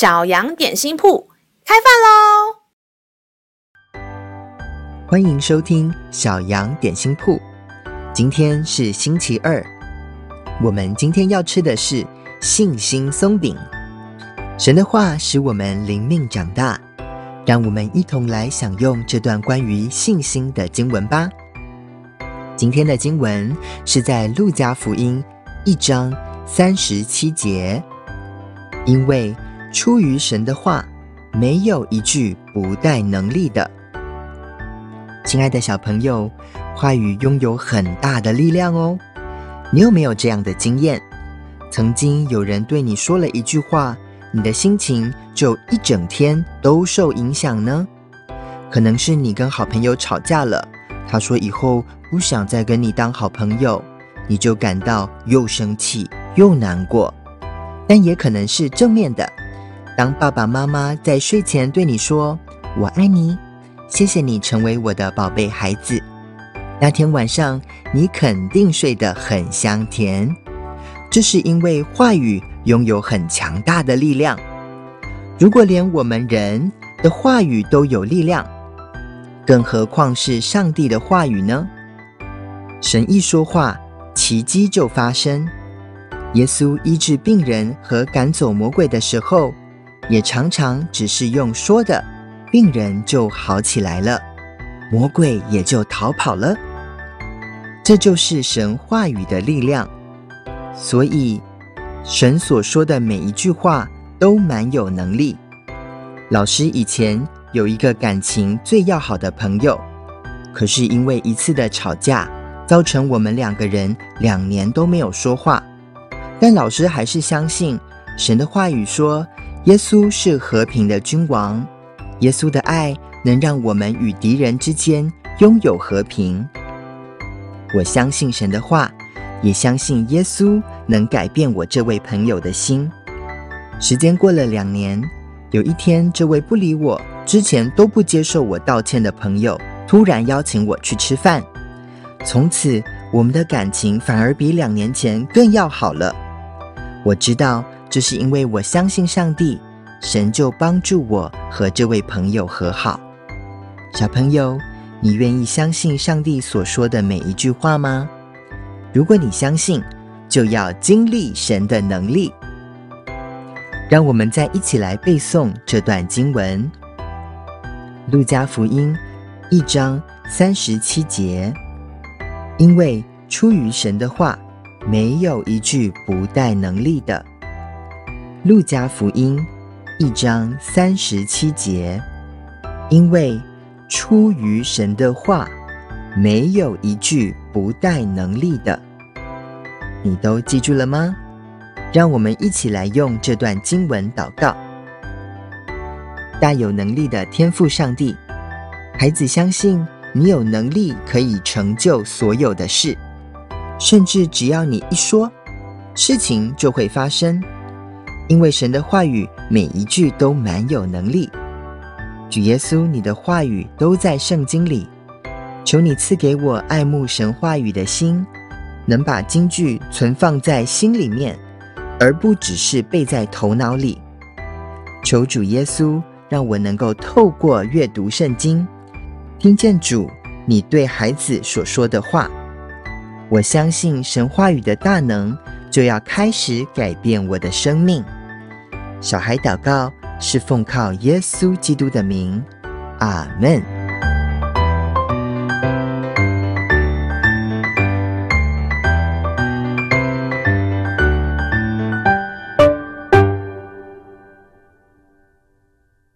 小羊点心铺开饭喽！欢迎收听小羊点心铺。今天是星期二，我们今天要吃的是信心松饼。神的话使我们灵命长大，让我们一同来享用这段关于信心的经文吧。今天的经文是在路加福音一章三十七节，因为。出于神的话，没有一句不带能力的。亲爱的小朋友，话语拥有很大的力量哦。你有没有这样的经验？曾经有人对你说了一句话，你的心情就一整天都受影响呢？可能是你跟好朋友吵架了，他说以后不想再跟你当好朋友，你就感到又生气又难过。但也可能是正面的。当爸爸妈妈在睡前对你说“我爱你”，谢谢你成为我的宝贝孩子，那天晚上你肯定睡得很香甜。这是因为话语拥有很强大的力量。如果连我们人的话语都有力量，更何况是上帝的话语呢？神一说话，奇迹就发生。耶稣医治病人和赶走魔鬼的时候，也常常只是用说的，病人就好起来了，魔鬼也就逃跑了。这就是神话语的力量。所以，神所说的每一句话都蛮有能力。老师以前有一个感情最要好的朋友，可是因为一次的吵架，造成我们两个人两年都没有说话。但老师还是相信神的话语说。耶稣是和平的君王，耶稣的爱能让我们与敌人之间拥有和平。我相信神的话，也相信耶稣能改变我这位朋友的心。时间过了两年，有一天，这位不理我、之前都不接受我道歉的朋友，突然邀请我去吃饭。从此，我们的感情反而比两年前更要好了。我知道。这是因为我相信上帝，神就帮助我和这位朋友和好。小朋友，你愿意相信上帝所说的每一句话吗？如果你相信，就要经历神的能力。让我们再一起来背诵这段经文：《路加福音》一章三十七节，因为出于神的话，没有一句不带能力的。路加福音一章三十七节，因为出于神的话，没有一句不带能力的。你都记住了吗？让我们一起来用这段经文祷告。大有能力的天赋上帝，孩子相信你有能力可以成就所有的事，甚至只要你一说，事情就会发生。因为神的话语每一句都蛮有能力，主耶稣，你的话语都在圣经里，求你赐给我爱慕神话语的心，能把金句存放在心里面，而不只是背在头脑里。求主耶稣让我能够透过阅读圣经，听见主你对孩子所说的话。我相信神话语的大能就要开始改变我的生命。小孩祷告是奉靠耶稣基督的名，阿门。